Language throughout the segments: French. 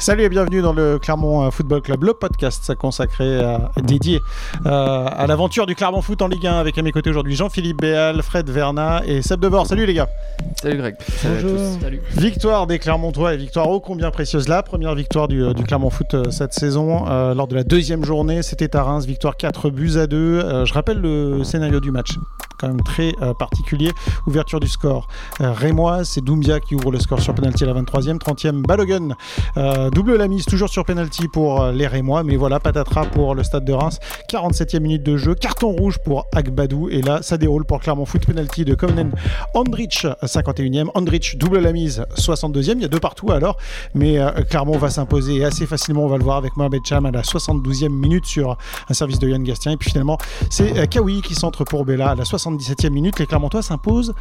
Salut et bienvenue dans le Clermont euh, Football Club, le podcast consacré, à, dédié euh, à l'aventure du Clermont Foot en Ligue 1 avec à mes côtés aujourd'hui Jean-Philippe Béal, Fred Verna et Seb Debord. Salut les gars. Salut Greg. Bonjour. Salut. Victoire des Clermontois et victoire ô combien précieuse là. Première victoire du, Clermont Foot euh, cette saison lors de la deuxième journée. C'était à Reims, victoire 4 buts à 2. je rappelle le scénario du match quand même très particulier. Ouverture du score. Rémois, c'est Doumbia qui ouvre le score sur penalty à la 23e. 30e, Balogun double la mise, toujours sur penalty pour euh, les Rémois, mais voilà, patatras pour le stade de Reims. 47e minute de jeu, carton rouge pour Agbadou, et là, ça déroule pour Clermont Foot, penalty de Komnen Andrich, 51e. Andrich double la mise, 62e. Il y a deux partout alors, mais euh, Clermont va s'imposer assez facilement, on va le voir avec Mohamed Cham à la 72e minute sur un service de Yann Gastien. Et puis finalement, c'est euh, Kawi qui centre pour Bella à la 77e minute. Les Clermontois s'imposent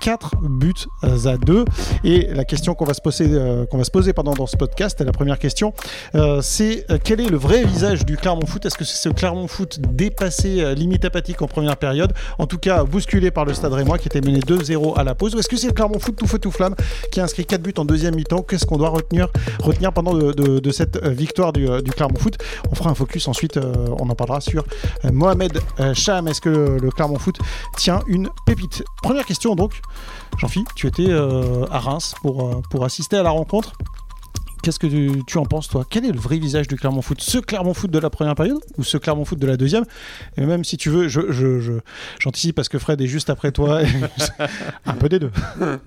4 buts à 2. Et la question qu'on va se poser, qu'on va se poser pendant dans ce podcast, la première question, euh, c'est euh, quel est le vrai visage du Clermont Foot? Est-ce que c'est ce Clermont Foot dépassé, euh, limite apathique en première période, en tout cas bousculé par le Stade Rémois qui était mené 2-0 à la pause. Ou est-ce que c'est le Clermont Foot tout feu tout flamme qui a inscrit 4 buts en deuxième mi-temps? Qu'est-ce qu'on doit retenir, retenir pendant de, cette victoire du, Clermont Foot? On fera un focus ensuite, on en parlera sur Mohamed Cham. Est-ce que le, Clermont Foot tient une pépite? Première question donc, Jean-Philippe, tu étais à Reims pour, pour assister à la rencontre. Qu'est-ce que tu, en penses, toi? Quel est le vrai visage du Clermont Foot? Ce Clermont Foot de la première période ou ce Clermont Foot de la deuxième? Et même si tu veux, j'anticipe je, parce que Fred est juste après toi. un peu des deux.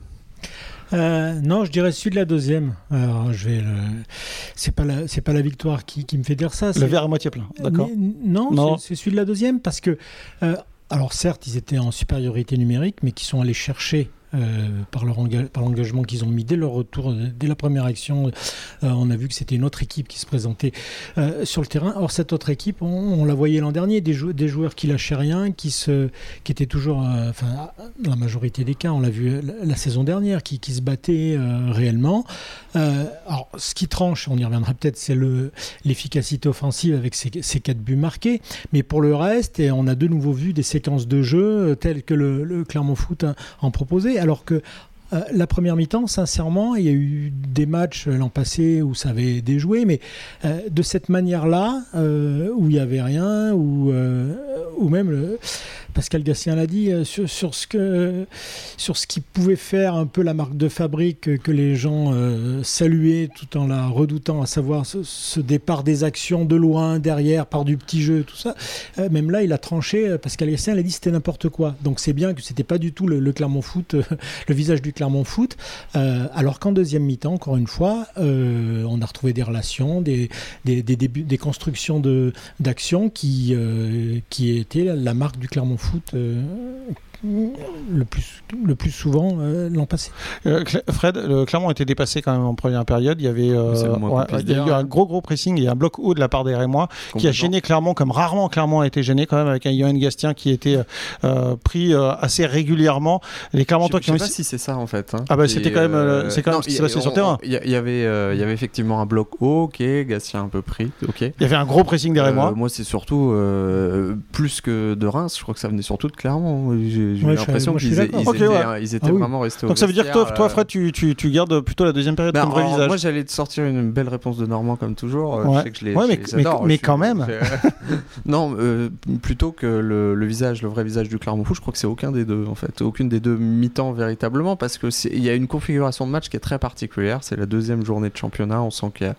Euh, non, je dirais celui de la deuxième. Alors, je vais. C'est pas la, c'est pas la victoire qui, me fait dire ça. Le verre à moitié plein, d'accord. Non, non. c'est celui de la deuxième parce que. Euh, alors certes, ils étaient en supériorité numérique, mais qui sont allés chercher euh, par, l'engagement qu'ils ont mis dès leur retour, dès la première action. Euh, on a vu que c'était une autre équipe qui se présentait euh, sur le terrain. Or, cette autre équipe, on, la voyait l'an dernier, des, joueurs qui lâchaient rien, qui, étaient toujours, enfin, la majorité des cas, on l'a vu la, saison dernière, qui, se battaient réellement. alors, ce qui tranche, on y reviendra peut-être, c'est le, l'efficacité offensive avec ces, quatre buts marqués. Mais pour le reste, et on a de nouveau vu des séquences de jeu telles que le Clermont Foot en proposait alors que euh, la première mi-temps, sincèrement, il y a eu des matchs l'an passé où ça avait déjoué, mais euh, de cette manière-là, euh, où il n'y avait rien, ou, ou même le, Pascal Gassien l'a dit, euh, sur, ce que, qui pouvait faire un peu la marque de fabrique que les gens euh, saluaient tout en la redoutant, à savoir ce, départ des actions de loin, derrière, par du petit jeu, tout ça. Euh, même là, il a tranché, Pascal Gassien l'a dit, c'était n'importe quoi. Donc c'est bien que c'était pas du tout le, Clermont Foot, le visage du Clermont Foot. alors qu'en deuxième mi-temps, encore une fois, on a retrouvé des relations, des, des, débuts, des constructions d'actions qui, qui étaient la marque du Clermont Foot foot euh, le plus, le plus souvent euh, l'an passé. Euh, Fred, le Clermont était dépassé quand même en première période. Il y avait il y a eu un gros gros pressing et un bloc haut de la part des Rémois qui a gêné Clermont comme rarement Clermont a été gêné quand même avec un Johan Gastien qui était pris assez régulièrement. Les Clermontois qui ont. Je sais pas si c'est ça en fait. Hein. Ah bah c'était quand même c'est quand même ce qui s'est passé sur terrain. Il y, avait il y avait effectivement un bloc haut, ok, Gastien un peu pris, ok. Il y avait un gros pressing des Rémois. moi c'est surtout plus que de Reims. Je crois que ça venait surtout de Clermont j'ai l'impression qu'ils étaient, ils étaient ah vraiment restés Donc ça veut dire que toi, toi Fred, tu, tu, tu, gardes plutôt la deuxième période bah, comme vrai visage Moi, j'allais te sortir une belle réponse de Normand comme toujours. Je sais que je les, ouais, mais, mais, mais quand même. non, euh, plutôt que le, le, visage, le vrai visage du Clermont Foot, je crois que c'est aucun des deux en fait, aucune des deux mi-temps véritablement, parce que il y a une configuration de match qui est très particulière. C'est la deuxième journée de championnat. On sent qu'il y a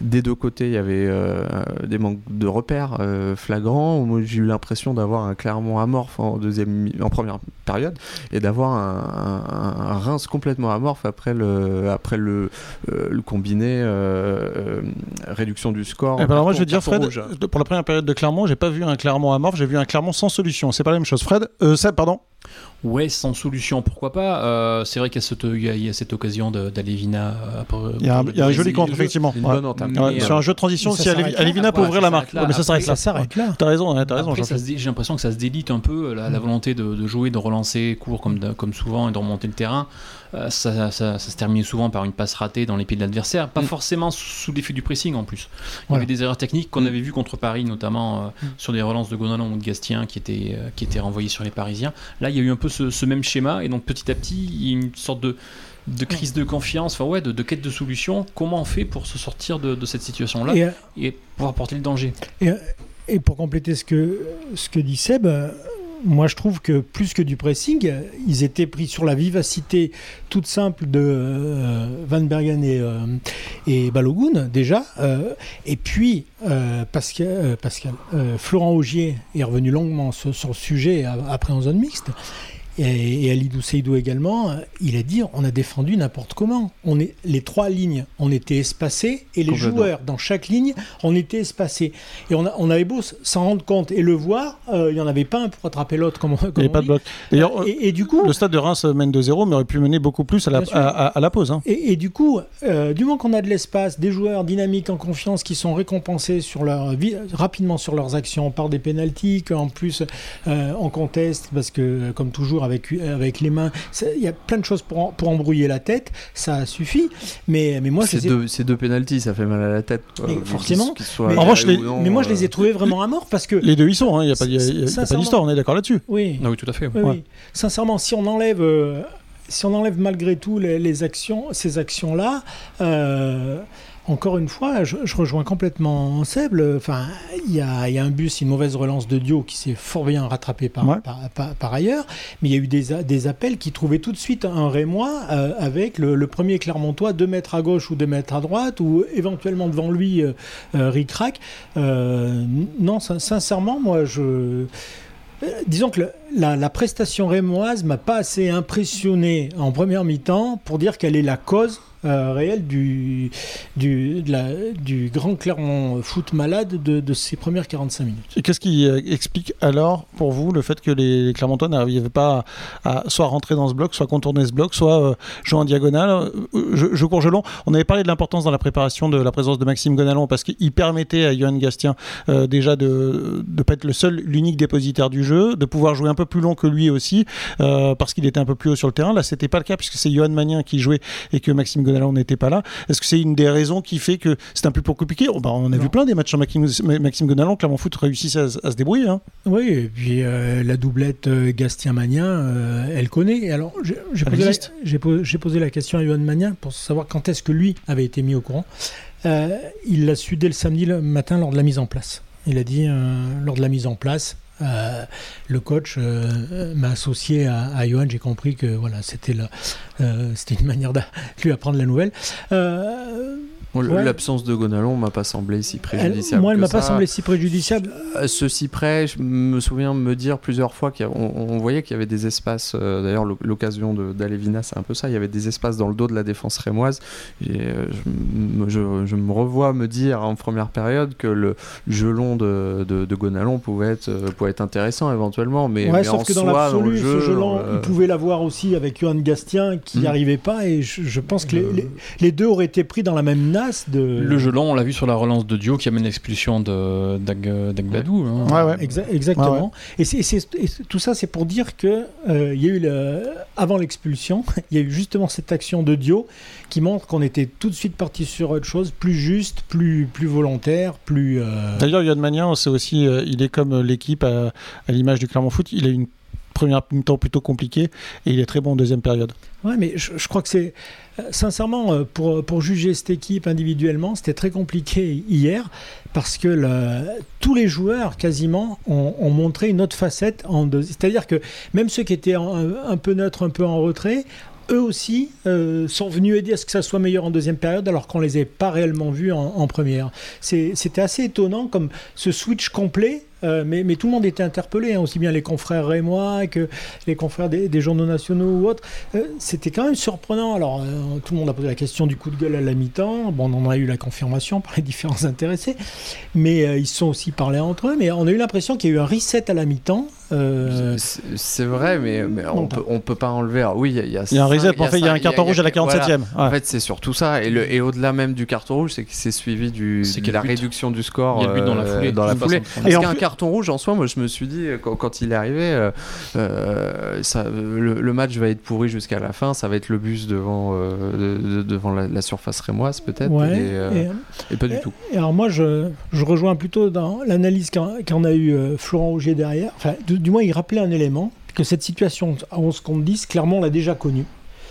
des deux côtés, il y avait euh, des manques de repères euh, flagrants. Moi, j'ai eu l'impression d'avoir un Clermont amorphe en deuxième, en première période et d'avoir un, Reims complètement amorphe après le, après le, euh, le combiné euh, euh, réduction du score. Eh ben alors moi je veux dire Fred, pour la première période de Clermont, j'ai pas vu un Clermont amorphe, j'ai vu un Clermont sans solution. C'est pas la même chose. Fred, Seb, pardon. Ouais, sans solution, pourquoi pas. Euh, c'est vrai qu'il y, a cette occasion d'Alevina. Euh, il y a un, joli contre, effectivement. Sur un jeu de transition, si Alevina peut ouvrir la marque. mais ça s'arrête là. Ça s'arrête là. T'as raison, as raison. J'ai l'impression que ça se délite un peu, la, volonté de, jouer, de relancer court comme, comme souvent et de remonter le terrain. Euh, ça, se termine souvent par une passe ratée dans les pieds de l'adversaire, pas mm. forcément sous l'effet du pressing en plus. Il y avait des erreurs techniques qu'on mm. avait vues contre Paris, notamment mm. sur des relances de Gonalon ou de Gastien qui étaient, qui étaient renvoyées sur les Parisiens. Là, il y a eu un peu ce, même schéma, et donc petit à petit, il y a une sorte de de crise de confiance, enfin ouais, de, de quête de solution. Comment on fait pour se sortir de, de cette situation-là Et, euh, et pouvoir porter le danger? Et, et pour compléter ce que, ce que dit Seb, euh, moi je trouve que plus que du pressing, ils étaient pris sur la vivacité toute simple de euh, Van Bergen et, euh, Balogun déjà. euh, et puis Pascal, Pascal Florent Augier est revenu longuement sur, sur le sujet après en zone mixte. Et, et Alidou Seydou également, il a dit on a défendu n'importe comment. On est, les trois lignes, on était espacés et les joueurs dans chaque ligne, on était espacés. Et on, a- on avait beau s'en rendre compte et le voir, euh, il n'y en avait pas un pour attraper l'autre, comme, on- Il comme n'y on a pas de bloc. D'ailleurs, euh, Et, et du coup, le stade de Reims mène 2-0, mais aurait pu mener beaucoup plus à la, Bien sûr. à, à- à la pause. hein. Et, et du coup, euh, du moment qu'on a de l'espace, des joueurs dynamiques en confiance qui sont récompensés sur leur vie, rapidement sur leurs actions par des pénalties, qu'en plus euh, on conteste, parce que comme toujours avec, avec les mains, il y a plein de choses pour, en- pour embrouiller la tête, ça suffit. Mais, mais moi, je Ces les ai- deux, ces deux pénalties, ça fait mal à la tête. Mais forcément. Mais- En revanche, les- non, mais moi, je euh, les ai trouvés vraiment à mort parce que. Les deux y sont, hein, il n'y a pas, d'histoire, on est d'accord là-dessus. Oui, Ah oui, tout à fait. Oui, Ouais. oui. Sincèrement, si on enlève, euh, si on enlève malgré tout les, les actions, ces actions-là, euh, encore une fois, je, je rejoins complètement Seb. Enfin, il y a, il y a un bus, une mauvaise relance de Dio qui s'est fort bien rattrapé par, Ouais. par, par- par ailleurs, mais il y a eu des, appels qui trouvaient tout de suite un Rémois euh, avec le, le premier Clermontois, deux mètres à gauche ou deux mètres à droite, ou éventuellement devant lui, euh, euh, ric-rac. Euh, non, sin- sincèrement, moi, je. Disons que le- la, la prestation rémoise m'a pas assez impressionné en première mi-temps pour dire qu'elle est la cause euh, réelle du, du, grand Clermont foot malade de, de ces premières 45 minutes. Qu'est-ce qui euh, explique alors pour vous le fait que les, Clermontois n'arrivaient pas à, soit rentrer dans ce bloc, soit contourner ce bloc, soit euh, jouer en diagonale? Euh, je, je long. On avait parlé de l'importance dans la préparation de la présence de Maxime Gonalon parce qu'il permettait à Johan Gastien déjà de ne pas être le seul, l'unique dépositaire du jeu, de pouvoir jouer un peu plus long que lui aussi euh, parce qu'il était un peu plus haut sur le terrain. Là, c'était pas le cas puisque c'est Johan Magnin qui jouait et que Maxime Gonalon n'était pas là. Est-ce que c'est une des raisons qui fait que c'est un peu plus compliqué Oh, bah, On a Non. vu plein des matchs sur Maxime, Maxime Gonalon, Clermont Foot réussissait à, se- à se débrouiller. hein. Oui, et puis euh, la doublette euh, Gastien-Magnin, euh, elle connaît. Et alors, j'ai posé, la- posé question à Johan Magnin pour savoir quand est-ce que lui avait été mis au courant. Euh, il l'a su dès le samedi le matin lors de la mise en place. Il a dit, euh, lors de la mise en place, euh, le coach euh, m'a associé à, à Johan. J'ai compris que voilà, c'était euh, c'était une manière de lui apprendre la nouvelle. Euh, Ouais. L'absence de Gonalon m'a pas semblé si elle- préjudiciable. moi, elle m'a pas semblé si préjudiciable. À ceci près, je me souviens me dire plusieurs fois qu'on on voyait qu'il y avait des espaces. euh, D'ailleurs, l'oc- l'occasion d'Alevina, c'est un peu ça. Il y avait des espaces dans le dos de la défense rémoise. Et, euh, je, me- je- je me revois me dire en première période que le jeu long de, de, de Gonalon pouvait être, euh, pouvait être intéressant éventuellement. Mais, Ouais, mais sauf en que dans l'absolu, ce jeu, euh, il pouvait l'avoir aussi avec Johan Gastien qui n'y Hmm. arrivait pas. Et je, je pense que les, Euh, les- les deux auraient été pris dans la même de. Le jeu long, on l'a vu sur la relance de Dio qui amène l'expulsion de d'Ag- d'Agbadou. hein. Ouais, ouais. Exa- exactement. Ouais, ouais. Et, tout ça, c'est pour dire que euh, il y a eu le- avant l'expulsion, il y a eu justement cette action de Dio qui montre qu'on était tout de suite parti sur autre chose, plus juste, plus plus volontaire, plus. euh, D'ailleurs, Yann Magnin, c'est aussi, euh, il est comme l'équipe à, à l'image du Clermont Foot. Il a une mi-temps plutôt compliquée et il est très bon en deuxième période. Ouais, mais je, crois que c'est. euh, Sincèrement, euh, pour, pour juger cette équipe individuellement, c'était très compliqué hier parce que tous les joueurs quasiment ont, ont montré une autre facette. en deux- C'est-à-dire que même ceux qui étaient en- un, peu neutres, un peu en retrait, eux aussi euh, sont venus aider à ce que ça soit meilleur en deuxième période alors qu'on les ait pas réellement vus en, première. C'était assez étonnant comme ce switch complet. Euh, mais, tout le monde était interpellé, hein, aussi bien les confrères rémois que les confrères des, journaux nationaux ou autres. Euh, C'était quand même surprenant. Alors, euh, tout le monde a posé la question du coup de gueule à la mi-temps. Bon, on en a eu la confirmation par les différents intéressés, mais ils se sont aussi parlé entre eux. Mais on a eu l'impression qu'il y a eu un reset à la mi-temps. Euh, C'est vrai, mais, mais on peut, on peut pas enlever. Alors oui, il y a, il y a Il y a un reset, en fait, il y a un carton rouge à la voilà. 47e. En fait, c'est surtout ça. Et, le- et au-delà même du carton rouge, c'est que c'est suivi du, C'est de la but. réduction du score Il y a le but dans la euh, foulée. dans la foulée. Parce qu'un plus- carton rouge, en soi, moi, je me suis dit, quand, quand il est arrivé, euh, euh, ça, le, le match va être pourri jusqu'à la fin. Ça va être le bus devant, euh, de- de- devant la, la surface rémoise, peut-être. ouais. Et, euh, et- et pas du tout. Et alors moi, je, je rejoins plutôt dans l'analyse qu'en qu'en a eu euh, Florent Augier derrière. Enfin, du moins, il rappelait un élément, que cette situation à 11 contre 10, clairement, on l'a déjà connue.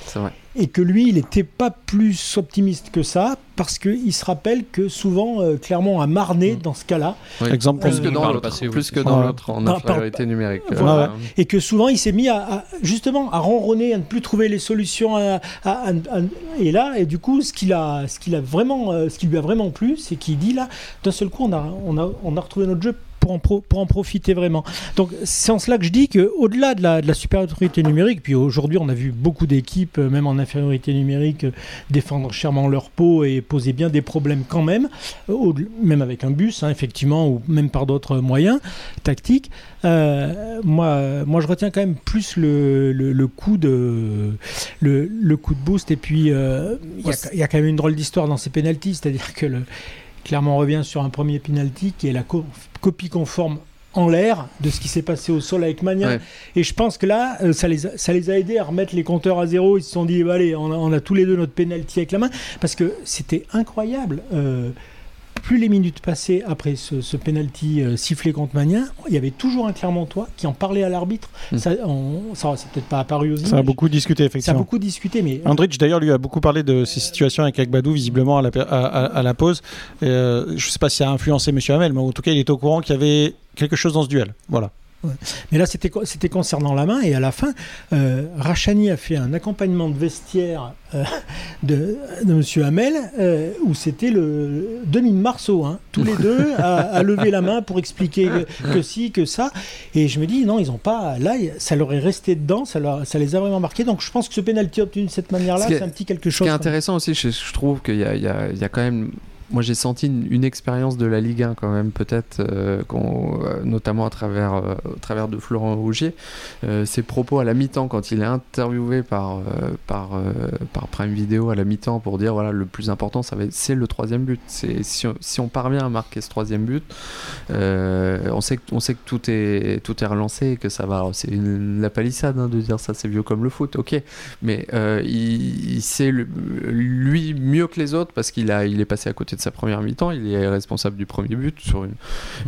C'est vrai. et que lui, il n'était pas plus optimiste que ça, parce qu'il se rappelle que souvent, euh, Clermont a marné Mm. dans ce cas-là, Oui. Exemple plus Euh, que dans l'autre, passé, oui. plus que dans l'autre en Par- par- infériorité numérique. Voilà. Euh, et que souvent, il s'est mis à, à- justement à ronronner, à ne plus trouver les solutions, à- à- à- à- et là, et du coup, ce qu'il a, ce qu'il a vraiment, euh, ce qui lui a vraiment plu, c'est qu'il dit là, d'un seul coup, on a, on a, on a retrouvé notre jeu. Pour en, pro- pour en profiter vraiment. Donc c'est en cela que je dis que au-delà de la, de la supériorité numérique, puis aujourd'hui on a vu beaucoup d'équipes, euh, même en infériorité numérique, euh, défendre chèrement leur peau et poser bien des problèmes quand même, euh, même avec un bus, hein, effectivement, ou même par d'autres moyens tactiques. Moi, moi, je retiens quand même plus le, le, coup de le, coup de boost. Et puis, il y a- quand même une drôle d'histoire dans ces pénalties, c'est-à-dire que le, clairement, on revient sur un premier penalty qui est la co- copie conforme en l'air de ce qui s'est passé au sol avec. Ouais. Et je pense que là, euh, ça les, a, ça les a aidés à remettre les compteurs à zéro. Ils se sont dit, bah, allez, on a, on a tous les deux notre penalty avec la main. Parce que c'était incroyable. Euh, plus les minutes passaient après ce, ce penalty euh, sifflé contre Magnin, il y avait toujours un Clermontois qui en parlait à l'arbitre. Mm. Ça, on- ça, c'est peut-être pas apparu aux Ça a images. beaucoup discuté, Ça a effectivement. beaucoup discuté, mais Andrich d'ailleurs lui a beaucoup parlé de ces situations avec Agbadou visiblement à la, à, à- à la pause. Euh, je ne sais pas si ça a influencé Monsieur Hamel, mais en tout cas il est au courant qu'il y avait quelque chose dans ce duel. Voilà. Mais là, c'était co- c'était concernant la main. Et à la fin, euh, Rachani a fait un accompagnement de vestiaire euh, de, de Monsieur Hamel, euh, où c'était le demi-marceau, hein, tous les deux, à, à lever la main pour expliquer que, que si, que ça. Et je me dis, non, ils n'ont pas. Là, ça leur est resté dedans, ça, leur- ça les a vraiment marqués. Donc je pense que ce pénalty obtenu de cette manière-là, Ce c'est un petit quelque Ce chose. qui est intéressant aussi, je, je trouve qu'il y a, il y a- il y a quand même. Moi, j'ai senti une, expérience de la Ligue 1 quand même, peut-être, euh, euh, notamment à travers, euh, au travers de Florent Rougier. Euh, ses propos à la mi-temps, quand il est interviewé par, euh, par, euh, par Prime Video à la mi-temps pour dire voilà, le plus important, c'est le troisième but. Si, on, si on parvient à marquer ce troisième but, euh, on, sait que, tout est, relancé et que ça va. c'est la palissade hein, de dire ça, c'est vieux comme le foot, ok. Mais euh, il, sait lui mieux que les autres parce qu'il il est passé à côté sa première mi-temps. Il est responsable du premier but sur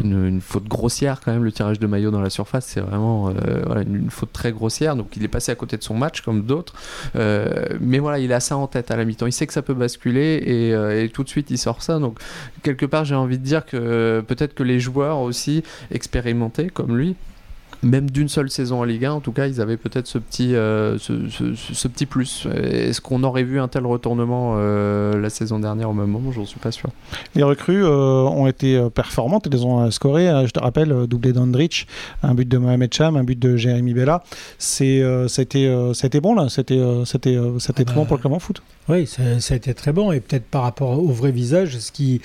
une, faute grossière quand même. Le tirage de maillot dans la surface, c'est vraiment euh, une, faute très grossière. Donc il est passé à côté de son match comme d'autres. Euh, mais voilà, il a ça en tête à la mi-temps. Il sait que ça peut basculer et, euh, et tout de suite il sort ça. Donc quelque part, j'ai envie de dire que peut-être que les joueurs aussi expérimentés comme lui même d'une seule saison en Ligue 1, en tout cas, ils avaient peut-être ce petit, euh, ce, ce- ce- ce petit plus. Est-ce qu'on aurait vu un tel retournement euh, la saison dernière au même moment? J'en suis pas sûr. Les recrues euh, ont été performantes, elles ont scoré. Je te rappelle, doublé d'Andrich, un but de Mohamed Cham, un but de Jérémy Bella. C'est, a été bon là, c'était, euh, c'était, euh, c'était Ah très bah, bon pour le Clermont Foot. Oui, ça, ça a été très bon. Et peut-être par rapport au vrai visage, ce qui,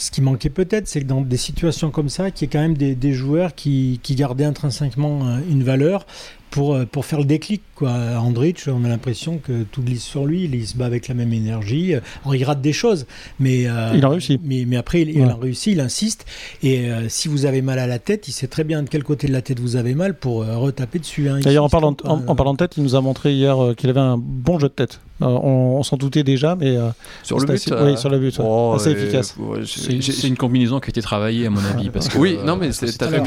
ce qui manquait peut-être, c'est que dans des situations comme ça, qu'il y ait quand même des, des joueurs qui, qui gardaient intrinsèquement euh, une valeur pour, euh, pour faire le déclic. Quoi. Andrich, on a l'impression que tout glisse sur lui, il se bat avec la même énergie. Alors, il rate des choses, mais, euh, Il a réussi. Mais, mais après, il, a réussi, il insiste. Et euh, si vous avez mal à la tête, il sait très bien de quel côté de la tête vous avez mal pour euh, retaper dessus. hein. Il D'ailleurs, en parlant, en, parlant de tête, il nous a montré hier qu'il avait un bon jeu de tête. Euh, on on s'en doutait déjà, mais euh, Sur le but assez- oui, sur le but, oh, assez euh, efficace. ouais, C'est une combinaison qui a été travaillée à mon avis parce que Oui, euh, non, mais c'est- très très,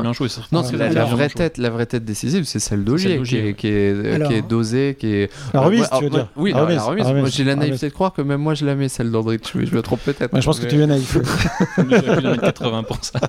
bien joué. ça. Non, la, vraie tête, la vraie tête décisive, c'est celle d'Ogier, qui, est- ouais. qui est, Alors, qui est dosée, qui est. La remise, tu veux dire Oui, La remise, Moi, j'ai la naïveté de croire que même moi je la mets, celle d'Andrich. Je me trompe peut-être. Je pense que tu es naïf. Il mesurait plus d'un mètre 80 pour ça.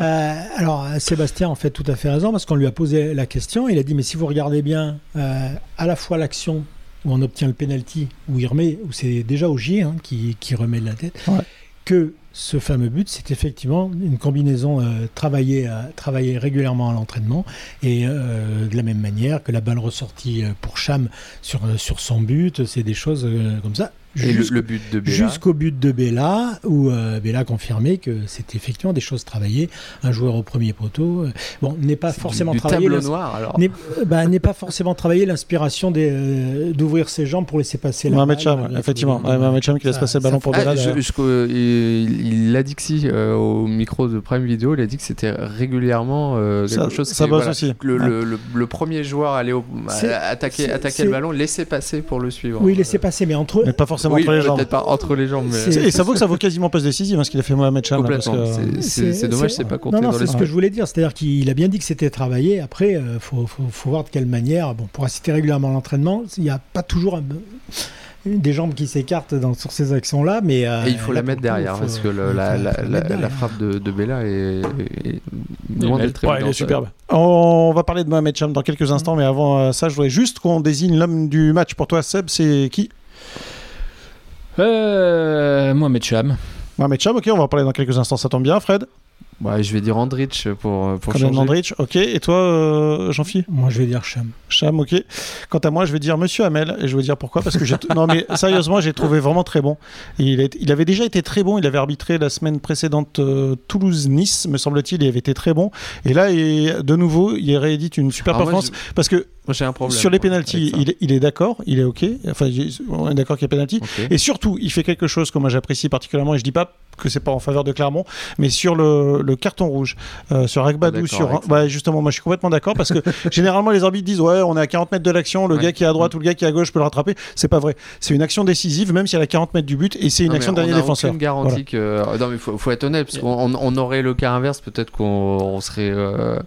Euh, alors, Sébastien en fait tout à fait raison parce qu'on lui a posé la question. Il a dit Mais si vous regardez bien, euh, à la fois l'action où on obtient le penalty, où il remet, où c'est déjà Ogier hein, qui, qui remet de la tête, Ouais. que ce fameux but, c'est effectivement une combinaison euh, travaillée, à- travaillée régulièrement à l'entraînement et euh, de la même manière que la balle ressortie euh, pour Cham sur, euh, sur son but, c'est des choses euh, comme ça. Et le, Jusqu'au- le but de Bella. Jusqu'au but de Bella, où euh, Bella a confirmé que c'était effectivement des choses travaillées. Un joueur au premier poteau, euh, bon, n'est pas C'est forcément du, du travaillé. tableau l'ins- noir alors. N'est euh, bah, n'est pas forcément travaillé l'inspiration euh, d'ouvrir ses jambes pour laisser passer la balle, Cham, tout. effectivement. Ouais, Mohamed Cham qui laisse Ça- passer le ballon pour Bella. Il, a dit que si, euh, au micro de Prime Video, il a dit que c'était régulièrement euh, quelque Ça- chose ça qui- bosse voilà, aussi. Le, Ouais. le, le- le premier joueur C'est- attaquer, attaquer le ballon, laisser passer pour le suivre. Oui, laisser passer, mais entre Mais pas forcément forcément Oui, entre les jambes. peut-être pas entre les jambes, mais Et ça vaut que ça vaut quasiment passe décisive, hein, ce qu'il a fait Mohamed Cham. complètement. que- C'est- dommage, c'est pas compté Non, non, c'est ce que je voulais dire. C'est-à-dire qu'il a bien dit que c'était travaillé. Après, il faut, faut- faut voir de quelle manière. Bon, pour assister régulièrement à l'entraînement, il n'y a pas toujours un- des jambes qui s'écartent dans- sur ces actions-là, mais euh, Et il faut la mettre derrière faut- parce que le- la, la- frappe de, de Bella est, est loin d'être Ouais, il est superbe. On va parler de Mohamed Cham dans quelques instants, mais avant euh, ça, je voudrais juste qu'on désigne l'homme du match. Pour toi, Seb, c'est qui? Euh, Mohamed Cham. Mohamed Cham, ok, on va en parler dans quelques instants, ça tombe bien. Fred Ouais, je vais dire Andrich pour, pour Conan changer. Andrich, ok. Et toi, euh, Jean-Philippe Moi, je vais dire Cham. Cham, ok. Quant à moi, je vais dire Monsieur Hamel, et je vais dire pourquoi. Parce que j'ai. non, mais sérieusement, j'ai trouvé vraiment très bon. Il, avait déjà été très bon. Il avait arbitré la semaine précédente euh, Toulouse-Nice, me semble-t-il. Il avait été très bon. Et là, et, de nouveau, il réédite une super Alors moi, performance. Parce que Moi, j'ai un problème. sur les pénalties, il, est- il est d'accord, il est ok. Enfin, on est d'accord qu'il y a pénalty. Et surtout, il fait quelque chose que moi j'apprécie particulièrement, et je dis pas que c'est pas en faveur de Clermont, mais sur le, le carton rouge, euh, sur Agbadou, D'accord sur. justement, moi je suis complètement d'accord parce que généralement les arbitres disent ouais, on est à 40 mètres de l'action, le Ouais. gars qui est à droite ou le gars qui est à gauche peut le rattraper. C'est pas vrai. C'est une action décisive, même si elle est à 40 mètres du but, et c'est une Non, action de on dernier défenseur. aucune garantie que. euh, Non, mais faut, faut être honnête, parce qu'on on- on aurait le cas inverse, peut-être qu'on on serait, euh,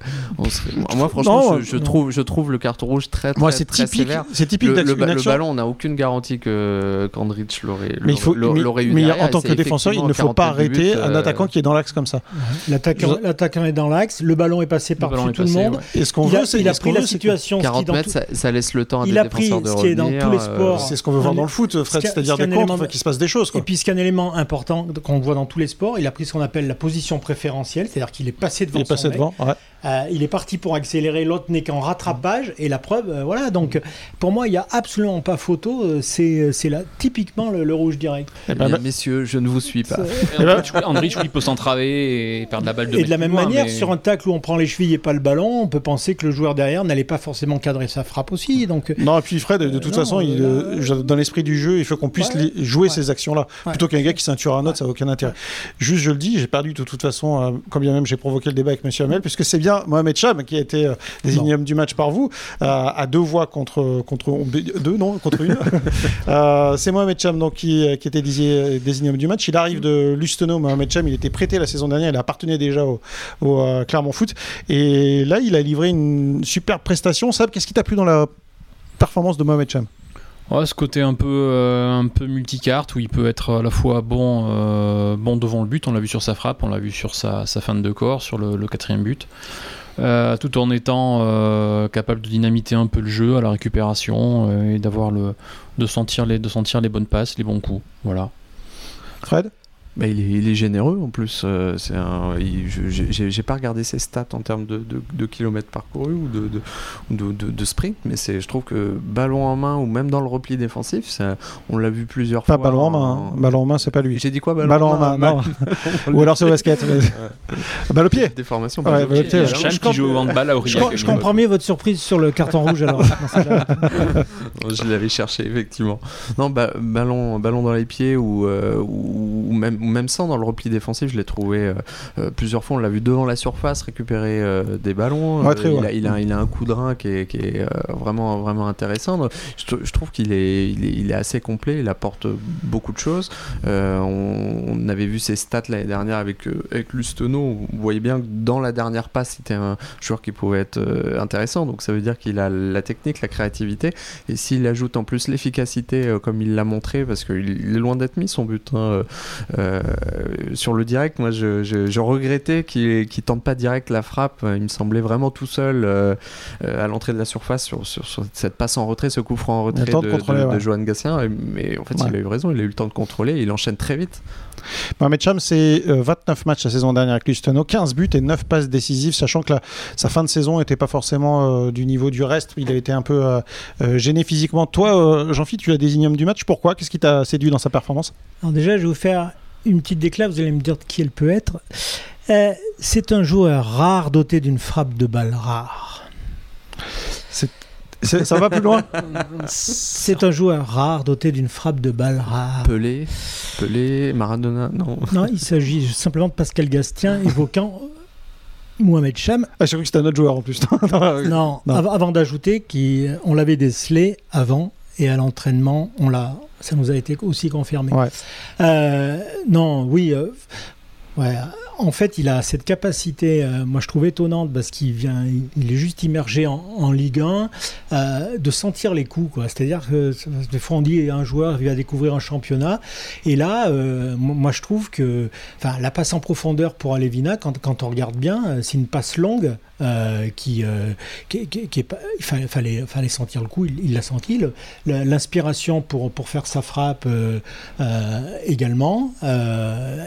serait- Moi, franchement, Non, je, je trouve, je trouve le carton rouge très, très, Moi, c'est très typique, sévère. c'est typique Le, le le ballon, on n'a aucune garantie que qu'Andrich l'aurait mais il faut, l'aurait- mais- eu mais derrière, en tant que défenseur, il ne faut pas 40 mètres du arrêter but, un euh, attaquant qui est dans l'axe comme ça. L'attaquant est dans l'axe, le ballon est passé par-dessus est tout le monde. ouais. Et ce qu'on Il a, veut, c'est il a pris la situation. ce qui 40 dans mètres, ça, laisse le temps à Il des a pris défenseurs de ce qui est dans revenir, tous les sports. C'est ce qu'on veut voir dans le foot, Fred, c'est-à-dire des enfin, qu'il se passe des choses. Et puis, ce qui est un élément important qu'on voit dans tous les sports, il a pris ce qu'on appelle la position préférentielle, c'est-à-dire qu'il est passé devant Il est passé devant. ouais. Euh, il est parti pour accélérer, l'autre n'est qu'en rattrapage, et la preuve, euh, voilà. Donc, euh, pour moi, il n'y a absolument pas photo. euh, C'est c'est là, typiquement le, le rouge direct. Eh Eh ben, bien, messieurs, je ne vous suis pas. C'est- Et Andrich, oui, peut s'entraver et perdre la balle de Et de la même loin, manière, mais- sur un tacle où on prend les chevilles et pas le ballon, on peut penser que le joueur derrière n'allait pas forcément cadrer sa frappe aussi. Donc, Non, et puis Fred, de toute non, façon, il, euh, euh, dans l'esprit du jeu, il faut qu'on puisse Ouais. les- jouer Ouais. ces actions-là. Ouais. Plutôt qu'un gars qui ceinture un autre, ça n'a aucun intérêt. Juste, je le dis, j'ai perdu de toute façon, euh, quand bien même j'ai provoqué le débat avec M. Hamel, puisque c'est bien Mohamed Cham qui a été euh, désigné homme du match par vous, euh, à deux voix contre, contre deux, non, contre une. Euh, c'est Mohamed Cham donc, qui, qui était désigné, désigné homme du match. Il arrive de Lustenau, Mohamed Cham, il était prêté la saison dernière, il appartenait déjà au, au euh, Clermont Foot. Et là, il a livré une super prestation. Sab, qu'est-ce qui t'a plu dans la performance de Mohamed Cham? Ouais, ce côté un peu, euh, un peu multicarte où il peut être à la fois bon, euh, bon devant le but, on l'a vu sur sa frappe, on l'a vu sur sa, sa fin de corps, sur le, le quatrième but, euh, tout en étant euh, capable de dynamiter un peu le jeu à la récupération euh, et d'avoir le, de sentir les, de sentir les bonnes passes, les bons coups. Voilà. Fred? Bah, il, est, il est généreux en plus. euh, c'est un, j'ai- pas regardé ses stats en termes de, de- de kilomètres parcourus ou de, de, ou de, de- de sprint, mais c'est, je trouve que ballon en main ou même dans le repli défensif, ça, on l'a vu plusieurs Pas fois. ballon en main. hein. Ballon en main, c'est pas lui. J'ai dit quoi ballon, Ballon en main, non. Ou alors c'est au basket. Balle au pied. Ouais, balle au pied, pied, ouais. je qui joue au handball à je, Aurillac. je comprends mieux votre surprise sur le carton rouge alors. Je l'avais cherché effectivement. Non, ba- ballon, ballon dans les pieds ou, euh, ou, même, même sans dans le repli défensif, je l'ai trouvé euh, euh, plusieurs fois. On l'a vu devant la surface récupérer euh, des ballons. Ouais, il, a, ouais. il, a, il a un coup de rein qui est, qui est, vraiment, vraiment intéressant. Je, trou- je trouve qu'il est, il est, il est assez complet. Il apporte beaucoup de choses. On, on avait vu ses stats l'année dernière avec, avec Lustenau. Vous voyez bien que dans la dernière passe, c'était un joueur qui pouvait être intéressant. Donc ça veut dire qu'il a la technique, la créativité. Et s'il ajoute en plus l'efficacité, comme il l'a montré, parce qu'il il est loin d'être mis son but hein, euh, euh, sur le direct, moi je, je- je regrettais qu'il qu'il tente pas direct la frappe. Il me semblait vraiment tout seul euh, euh, à l'entrée de la surface sur, sur- sur cette passe en retrait, ce coup franc en retrait de, de. Johan Gatien. Et- Mais en fait, Ouais. il a eu raison, il a eu le temps de contrôler. Il enchaîne très vite. Mohamed Cham, c'est euh, 29 matchs la saison dernière avec Lustenau, 15 buts et 9 passes décisives, sachant que la- sa fin de saison n'était pas forcément euh, du niveau du reste. Il a été un peu euh, gêné physiquement. Toi, euh, Jean-Philippe, tu l'as désigné homme du match. Pourquoi? Qu'est-ce qui t'a séduit dans sa performance? Alors déjà, je vais vous faire une petite déclat, vous allez me dire de qui elle peut être. Euh, c'est un joueur rare doté d'une frappe de balle rare. C'est- Ça va plus loin C'est un joueur rare doté d'une frappe de balle rare. Pelé, Pelé, Maradona, non. Non, il s'agit simplement de Pascal Gastien évoquant Mohamed Cham. ah, J'ai cru que c'était un autre joueur en plus. Non, Non. av- avant d'ajouter qu'on l'avait décelé avant et à l'entraînement, on l'a, ça nous a été aussi confirmé. Ouais. Euh, non, oui. euh, ouais, en fait, il a cette capacité, euh, moi je trouve étonnante parce qu'il vient, il- il est juste immergé en, en Ligue 1, euh, de sentir les coups. quoi. C'est-à-dire que des fois on dit un joueur il va découvrir un championnat, et là, euh, mo- moi je trouve que, la passe en profondeur pour Alevina, quand, quand on regarde bien, c'est une passe longue. Euh, qui, euh, il fallait, sentir le coup, il l'a senti. L'inspiration pour, pour faire sa frappe euh, également.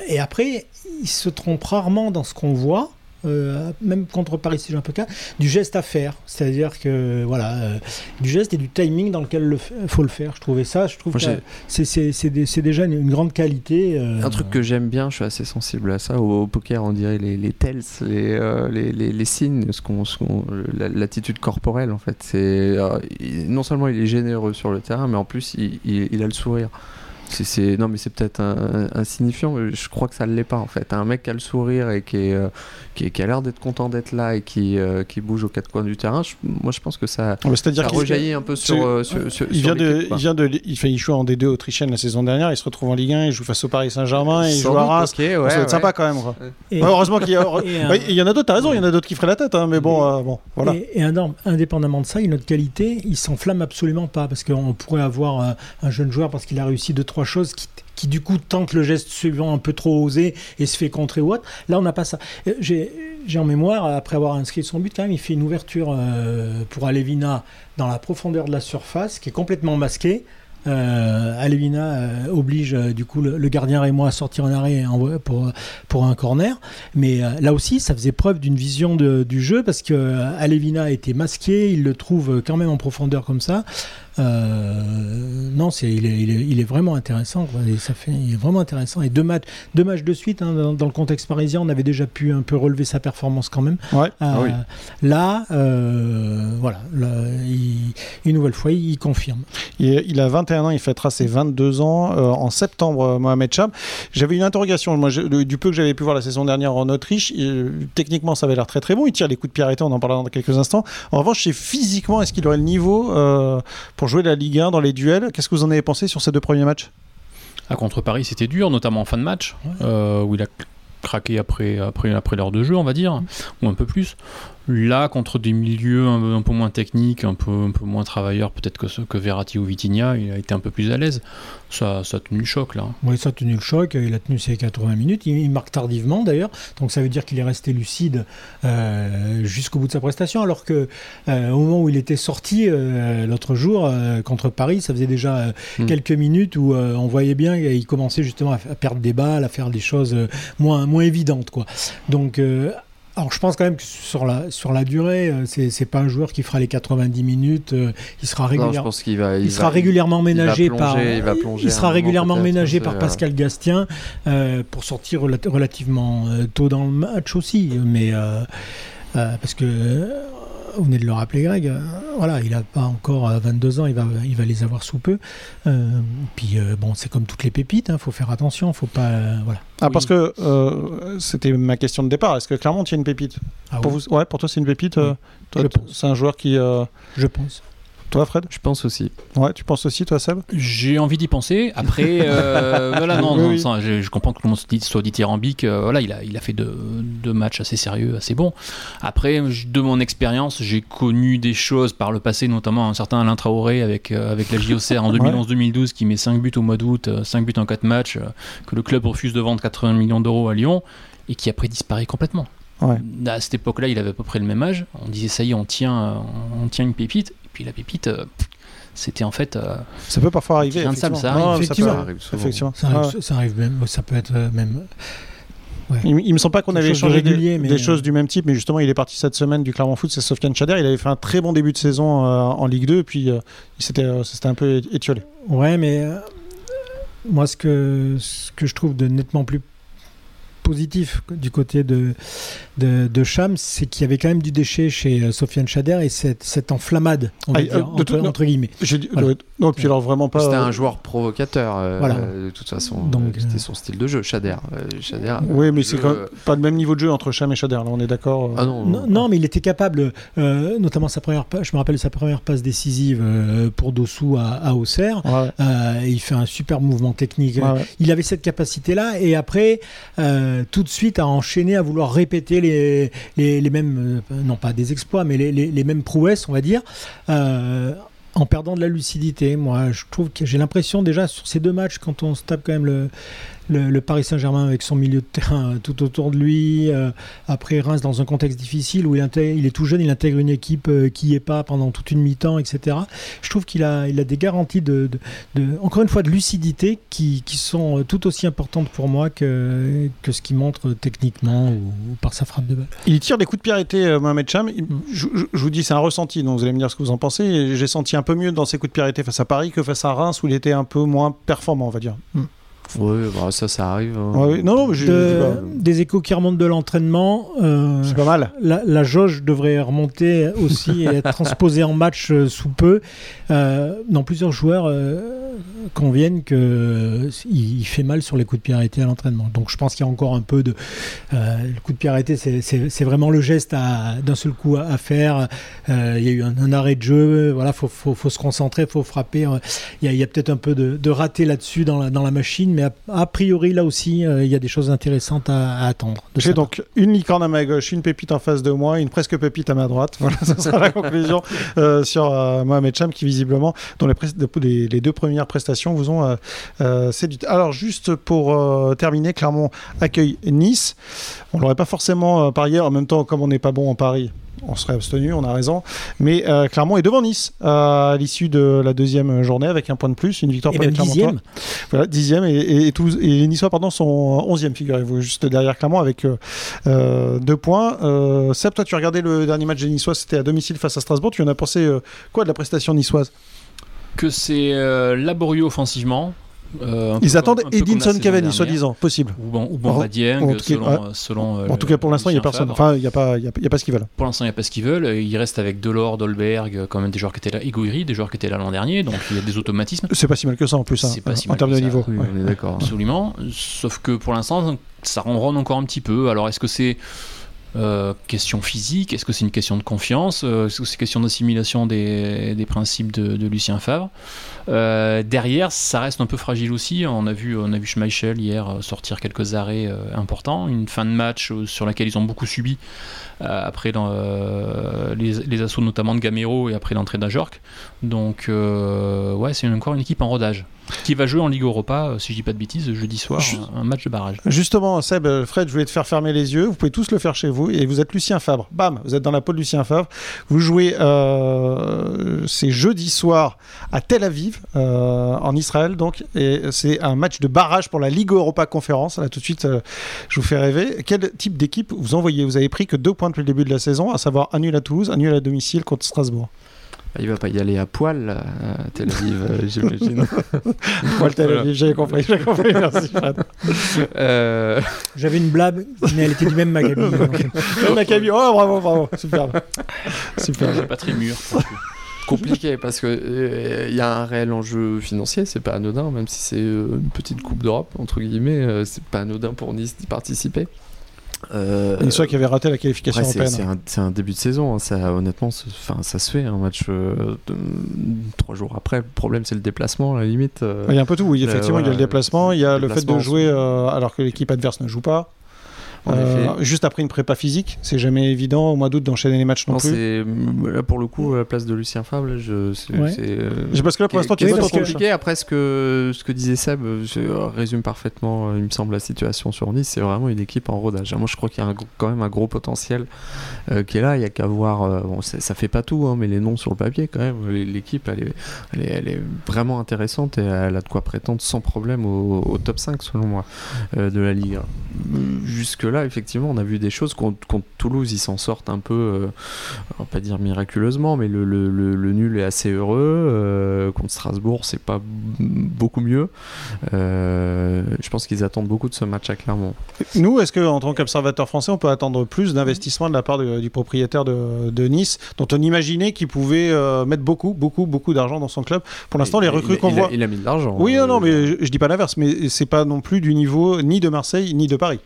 Et après, il se trompe rarement dans ce qu'on voit. Euh, même contre Paris si j'ai un peu cas, du geste à faire, c'est-à-dire que voilà, euh, du geste et du timing dans lequel il faut le faire. Je trouvais ça, je trouve Moi, que c'est- déjà une, une grande qualité. euh, Un truc que j'aime bien, je suis assez sensible à ça. Au, au poker, on dirait les, les tells, les, les, les, les signes, ce qu'on, l'attitude corporelle en fait. C'est, non seulement il est généreux sur le terrain, mais en plus il, il- il a le sourire. C'est, non mais c'est peut-être insignifiant, mais je crois que ça ne l'est pas en fait. Un mec qui a le sourire et qui, est, qui, a l'air d'être content d'être là et qui, euh, qui bouge aux quatre coins du terrain, je- moi je pense que ça, rejaillit un peu sur, euh, sur, sur- il sur vient de, il vient de, il fait, il joue en D2 autrichienne la saison dernière. Il se retrouve en Ligue 1, il joue face au Paris Saint-Germain, il Sans joue à Reims. ok, ouais, ça va être ouais. sympa quand même. quoi. et- heureusement qu'il y a. et Il y en a d'autres, t'as raison, il y en a d'autres qui feraient la tête, hein, mais bon, euh, bon, voilà. Et, et indépendamment de ça, une autre qualité, il s'enflamme absolument pas parce qu'on pourrait avoir un, un jeune joueur parce qu'il a réussi deux trois choses qui, qui du coup tente le geste suivant un peu trop osé et se fait contrer ou autre. Là, on n'a pas ça. Euh, J'ai en mémoire, après avoir inscrit son but, quand même, il fait une ouverture euh, pour Alevina dans la profondeur de la surface qui est complètement masquée. Euh, Alevina oblige du coup le, gardien Rémois à sortir en arrêt et pour, un corner. Mais là aussi, ça faisait preuve d'une vision du jeu parce que Alevina était masqué, il le trouve quand même en profondeur comme ça. Euh, non, c'est il est, il, est, il est vraiment intéressant. quoi. Et ça fait, il est vraiment intéressant. Et deux matchs, deux matchs de suite hein, dans, dans le contexte parisien, on avait déjà pu un peu relever sa performance quand même. Ouais. Ah oui. Là, euh, voilà, là, il- une nouvelle fois, il, confirme. Il, a 21 ans, il fêtera ses 22 ans euh, en septembre, euh, Mohamed Cham. J'avais une interrogation. Moi, je- le- du peu que j'avais pu voir la saison dernière en Autriche, techniquement, ça avait l'air très très bon. Il tire les coups de pied arrêtés, on en parlera dans quelques instants. En revanche, c'est physiquement, est-ce qu'il aurait le niveau euh, pour jouer la Ligue 1 dans les duels. Qu'est-ce que vous en avez pensé sur ces deux premiers matchs? Ah, contre Paris, c'était dur, notamment en fin de match, euh, où il a craqué après, après, après l'heure de jeu, on va dire, ou un peu plus. Là, contre des milieux un, un peu moins techniques, un peu, un peu moins travailleurs, peut-être que, que Verratti ou Vitinha, il a été un peu plus à l'aise. Ça, ça a tenu le choc, là. Oui, ça a tenu le choc, il a tenu ses 80 minutes, il, il marque tardivement d'ailleurs, donc ça veut dire qu'il est resté lucide euh, jusqu'au bout de sa prestation, alors que euh, au moment où il était sorti euh, l'autre jour contre Paris, ça faisait déjà euh, Mm. quelques minutes où on voyait bien qu'il commençait justement à, à perdre des balles, à faire des choses moins, moins évidentes. Quoi. Donc, alors je pense quand même que sur la, sur la durée, euh, c'est c'est pas un joueur qui fera les 90 minutes, euh, il sera régulièrement. pense qu'il va, Il, il sera va- régulièrement il va ménagé plonger, par. il il sera régulièrement ménagé euh, Pascal Gastien euh, pour sortir rela- relativement tôt dans le match aussi. Mais euh, parce que vous venez de le rappeler, Greg. euh, voilà, il n'a pas encore euh, 22 ans, il va, il va les avoir sous peu. Euh, puis euh, bon, c'est comme toutes les pépites, il faut faire attention, faut pas. euh, voilà. Ah, Oui. parce que euh, c'était ma question de départ. Est-ce que Clermont tient une pépite? Ah pour oui, vous Ouais, pour toi, c'est une pépite. euh, c'est un joueur qui. euh, Je pense. Toi, Fred Je pense aussi. Ouais, tu penses aussi, toi, Seb J'ai envie d'y penser. Après, euh, voilà, non, Oui, non, oui. ça, je, je comprends que le monde soit dit- soit dithyrambique. euh, voilà, il a, il a fait deux, deux matchs assez sérieux, assez bons. Après, de mon expérience, j'ai connu des choses par le passé, notamment un certain Alain Traoré avec, euh, avec la JOCR en 2011-2012 qui met 5 buts au mois d'août, 5 buts en 4 matchs, euh, que le club refuse de vendre 80 millions d'euros à Lyon et qui après disparaît complètement. Ouais. À cette époque-là, il avait à peu près le même âge. On disait, ça y est, on tient, euh, on tient une pépite. Et puis la pépite, euh, c'était en fait. euh, Ça peut parfois arriver. Rien de ça arrive. Non, Effectivement. peut- Ça arrive souvent. effectivement. Ça arrive, Ouais. ça arrive même, ça peut être euh, même. Il, il me semble pas qu'on avait de échangé des, mais, des choses du même type, mais justement, il est parti cette semaine du Clermont Foot, c'est Sofiane Chader. Il avait fait un très bon début de saison euh, en Ligue 2, et puis euh, il s'était euh, c'était un peu étiolé. Ouais, mais euh, moi, ce que, ce que je trouve de nettement plus positif du côté de, de, de Cham, c'est qu'il y avait quand même du déchet chez euh, Sofiane Chader et cette, cette enflammade, on va Ah, dire, euh, de entre, tout- non. entre guillemets. J'ai dit- Voilà. Non, puis alors vraiment pas. C'était euh, un joueur provocateur, euh, Voilà. de toute façon. Donc, euh, C'était euh, son style de jeu, Shader. Euh, Shader Oui, mais c'est quand même euh, pas le même niveau de jeu entre Cham et Chader, là, on est d'accord. euh. Ah non, Non, non, mais il était capable, euh, notamment sa première, je me rappelle sa première passe décisive euh, pour Dossou à, à Auxerre. Ouais, Euh, il fait un super mouvement technique. ouais, ouais. Il avait cette capacité-là et après, euh, tout de suite, à enchaîner, à vouloir répéter les, mêmes, euh, non pas des exploits, mais les mêmes prouesses, on va dire, euh, en perdant de la lucidité. Moi, je trouve que j'ai l'impression déjà sur ces deux matchs, quand on se tape quand même le, le, le Paris Saint-Germain avec son milieu de terrain tout autour de lui, euh, après Reims dans un contexte difficile où il, intègre- il est tout jeune, il intègre une équipe euh, qui n'y est pas pendant toute une mi-temps, etc. Je trouve qu'il a, il a des garanties de, de- de- encore une fois, de lucidité qui, qui sont euh, tout aussi importantes pour moi que, que ce qu'il montre techniquement ou, ou par sa frappe de balle. Il tire des coups de pied arrêtés, euh, Mohamed Cham. Il- Mm. Je, je- je vous dis, c'est un ressenti, donc vous allez me dire ce que vous en pensez. J'ai senti un peu mieux dans ses coups de pied arrêtés face à Paris que face à Reims où il était un peu moins performant, on va dire. Ouais, bah, ça, ça arrive. hein. Ouais, ouais. Non, non, mais j'ai- De- j'ai pas- des échos qui remontent de l'entraînement. euh, c'est pas mal. la, la jauge devrait remonter aussi et être transposée en match euh, sous peu. Euh, non, plusieurs joueurs euh, conviennent que euh, il, fait mal sur les coups de pied arrêtés à l'entraînement. Donc je pense qu'il y a encore un peu de euh, le coup de pied arrêté, c'est- vraiment le geste d'un seul coup à, à faire. Euh, il y a eu un, un arrêt de jeu. Voilà, faut, faut, faut se concentrer, faut frapper. Il y a, peut-être un peu de, de raté là-dessus dans la, dans la machine, mais a, a priori là aussi, euh, il y a des choses intéressantes à, à attendre. J'ai donc une licorne à ma gauche, une pépite en face de moi, une presque pépite à ma droite. Voilà, ce sera la conclusion sur Mohamed Cham qui visiblement, dont les, les- les deux premières prestations vous ont euh, euh, séduit. Alors juste pour euh, terminer, Clermont accueille Nice. On l'aurait pas forcément parié. En même temps, comme on n'est pas bon en Paris. On serait abstenu, on a raison. Mais Clermont est devant Nice à l'issue de la deuxième journée avec un point de plus, une victoire Et pour les même Clermontois. dixième. Voilà, dixième et, et, et les Niçois pardon, sont onzième, figurez-vous, juste derrière Clermont avec deux points. Seb, toi, tu as regardé le dernier match des Niçois, c'était à domicile face à Strasbourg. Tu en as pensé quoi de la prestation niçoise? Que c'est euh, laborieux offensivement. euh, peu Ils attendent Edinson Cavani, ssoit-disant, possible. Ou, bon, ou Bamba En- Dieng, en tout cas, selon, ouais. euh, selon, euh, en tout cas, pour l'instant, il n'y a personne. Enfin, il n'y a, pas- il y a, il y a pas ce qu'ils veulent. Pour l'instant, il n'y a pas ce qu'ils veulent. Il reste avec Delors, Dolberg, quand même des joueurs qui étaient là, Egoiri, des joueurs qui étaient là l'an dernier, donc il y a des automatismes. C'est pas si mal que ça en plus, hein, si en termes de ça, niveau. Oui, Ouais. on est d'accord. Absolument. Sauf que pour l'instant, ça ronronne encore un petit peu. Alors, est-ce que c'est euh, question physique Est-ce que c'est une question de confiance Euh, Est-ce que c'est question d'assimilation des, principes de, Lucien Favre Euh, Derrière, ça reste un peu fragile aussi. On a vu, Schmeichel hier sortir quelques arrêts importants. Une fin de match sur laquelle ils ont beaucoup subi après les, assauts notamment de Gamero et après l'entrée d'Ajorc. Donc, ouais, c'est encore une équipe en rodage qui va jouer en Ligue Europa, euh, si je dis pas de bêtises, jeudi soir, un, match de barrage. Justement, Seb, euh, Fred, je voulais te faire fermer les yeux. Vous pouvez tous le faire chez vous. Et vous êtes Lucien Fabre. Bam, vous êtes dans la peau de Lucien Fabre. Vous jouez euh, c'est jeudi soir à Tel Aviv, euh, en Israël. Donc, et c'est un match de barrage pour la Ligue Europa Conférence. Là, tout de suite, euh, je vous fais rêver. Quel type d'équipe vous envoyez? Vous avez pris que deux points depuis le début de la saison, à savoir un nul à Toulouse, un nul à domicile contre Strasbourg. Il va pas y aller à poil à Tel Aviv, euh, j'imagine. Moi, le Tel. Aviv, j'avais compris. J'avais compris. Merci, Fred. Euh, J'avais une blague, mais elle était du même Maccabi. Le Maccabi. Oh, bravo, bravo. Super. Super. Pas très mûr. compliqué parce que euh, il y a un réel enjeu financier, c'est pas anodin, même si c'est euh, une petite coupe d'Europe entre guillemets, euh, c'est pas anodin pour Nice d'y participer. Euh, Une fois qui avait raté la qualification c'est, européenne. c'est un, début de saison, hein, ça, honnêtement, enfin, ça se fait un match euh, de- trois jours après. Le problème, c'est le déplacement, à la limite. euh, Il y a un peu tout, oui. Euh, Effectivement, il y a le déplacement, il y a le fait de jouer euh, alors que l'équipe adverse ne joue pas. Euh, juste après une prépa physique, c'est jamais évident au mois d'août d'enchaîner les matchs non, Non, plus. là pour le coup à la place de Lucien Favre, là, je, c'est, Ouais. euh, Parce que là, pour l'instant, tu es trop compliqué. Après, ce que, ce que disait Seb euh, résume parfaitement, il me semble, la situation sur Nice. C'est vraiment une équipe en rodage. Moi, je crois qu'il y a un quand même un gros potentiel euh, qui est là. Il y a qu'à voir. bon, c'est- ça fait pas tout, hein, mais les noms sur le papier, quand même. L'équipe, elle est, elle, est, elle est vraiment intéressante et elle a de quoi prétendre sans problème au, au top 5, selon moi, de la Ligue. Effectivement, on a vu des choses. Contre, contre Toulouse, ils s'en sortent un peu, euh, on va pas dire miraculeusement, mais le, le- le- le nul est assez heureux. Euh, contre Strasbourg, c'est pas beaucoup mieux. Euh, je pense qu'ils attendent beaucoup de ce match à Clermont. Nous, est-ce qu'en tant qu'observateur français, on peut attendre plus d'investissement de la part du, propriétaire de, Nice, dont on imaginait qu'il pouvait mettre beaucoup, beaucoup, beaucoup d'argent dans son club? Pour l'instant, les recrues qu'on voit. il a mis de l'argent. Oui, non, mais je, je dis pas l'inverse, mais c'est pas non plus du niveau ni de Marseille ni de Paris.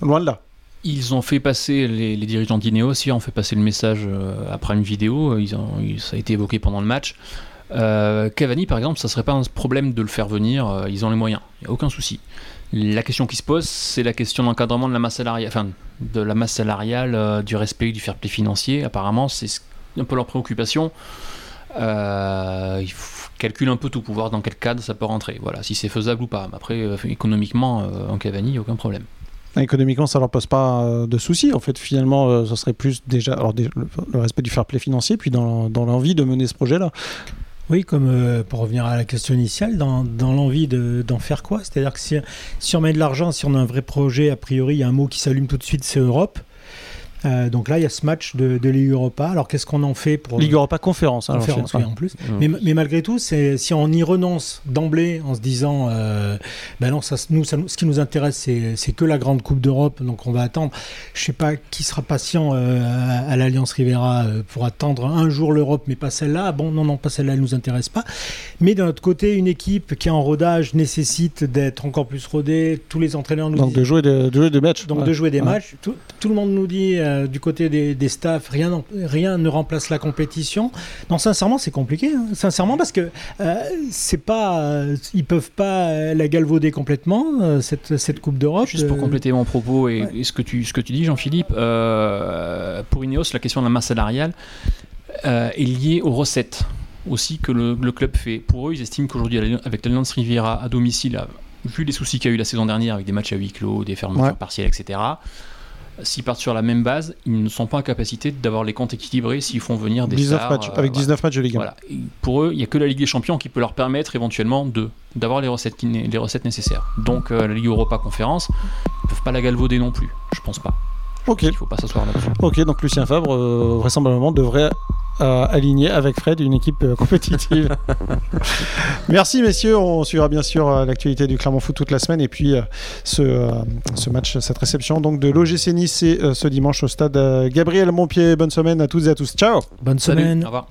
Loin de là. Ils ont fait passer, les, dirigeants d'Ineos aussi ont fait passer le message euh, après une vidéo, ils ça a été évoqué pendant le match. Euh, Cavani, par exemple, ça serait pas un problème de le faire venir, euh, ils ont les moyens, n'y a aucun souci. La question qui se pose, c'est la question d'encadrement de la masse salariale, enfin, de la masse salariale, du respect du fair play financier. Apparemment, c'est un peu leur préoccupation. il faut calculer un peu tout pour voir dans quel cadre ça peut rentrer. Voilà, si c'est faisable ou pas. Après, économiquement, en Cavani, il n'y a aucun problème. Économiquement, ça leur pose pas euh, de soucis. En fait, finalement, euh, ça serait plus déjà alors, le, respect du fair play financier, puis dans, l'envie de mener ce projet-là. Oui, comme euh, pour revenir à la question initiale, dans, dans l'envie d'en faire quoi? C'est-à-dire que si, si, on met de l'argent, si on a un vrai projet, a priori, il y a un mot qui s'allume tout de suite, c'est Europe. Euh, donc là, il y a ce match de, de Ligue Europa. Alors qu'est-ce qu'on en fait pour Ligue Europa conférence, hein, conférence en plus. Mais, mais, malgré tout, si on y renonce d'emblée en se disant, euh, ben non, ça, nous, ça, ce qui nous intéresse, c'est que la grande Coupe d'Europe, donc on va attendre. Je sais pas qui sera patient euh, à, l'Alliance Rivera pour attendre un jour l'Europe, mais pas celle-là. Bon, non, non, pas celle-là, elle nous intéresse pas. Mais d'un autre côté, une équipe qui est en rodage nécessite d'être encore plus rodée. Tous les entraîneurs nous donc disent... de jouer, de, jouer des matchs. Donc de jouer des matchs. Tout, tout, le monde nous dit euh, du côté des, des, staffs, rien, rien ne remplace la compétition. Non, sincèrement, c'est compliqué. Hein. Sincèrement, parce que euh, c'est pas, euh, ils peuvent pas la galvauder complètement cette, cette Coupe d'Europe. Juste pour compléter mon propos et, ce que tu ce que tu dis, Jean-Philippe, pour Ineos, la question de la masse salariale est liée aux recettes aussi que le, club fait. Pour eux, ils estiment qu'aujourd'hui, avec l'Alliance Riviera à domicile, vu les soucis qu'il y a eu la saison dernière avec des matchs à huis clos, des fermetures partielles, etc., s'ils partent sur la même base, ils ne sont pas en capacité d'avoir les comptes équilibrés s'ils font venir des 19 matchs, avec 19 matchs de Ligue 1. pour eux, il n'y a que la Ligue des Champions qui peut leur permettre éventuellement de d'avoir les recettes, les recettes nécessaires. Donc euh, la Ligue Europa Conférence, ils ne peuvent pas la galvauder non plus, je pense pas. Ok. Il faut pas s'asseoir là-dessus. Ok, donc Lucien Fabre, euh, vraisemblablement, devrait euh, aligner avec Fred une équipe euh, compétitive. Merci messieurs, on suivra bien sûr l'actualité du Clermont Foot toute la semaine et puis ce, ce, match, cette réception donc de l'OGC Nice c'est ce dimanche au stade Gabriel Montpied. Bonne semaine à toutes et à tous. Ciao. Bonne semaine. Au revoir.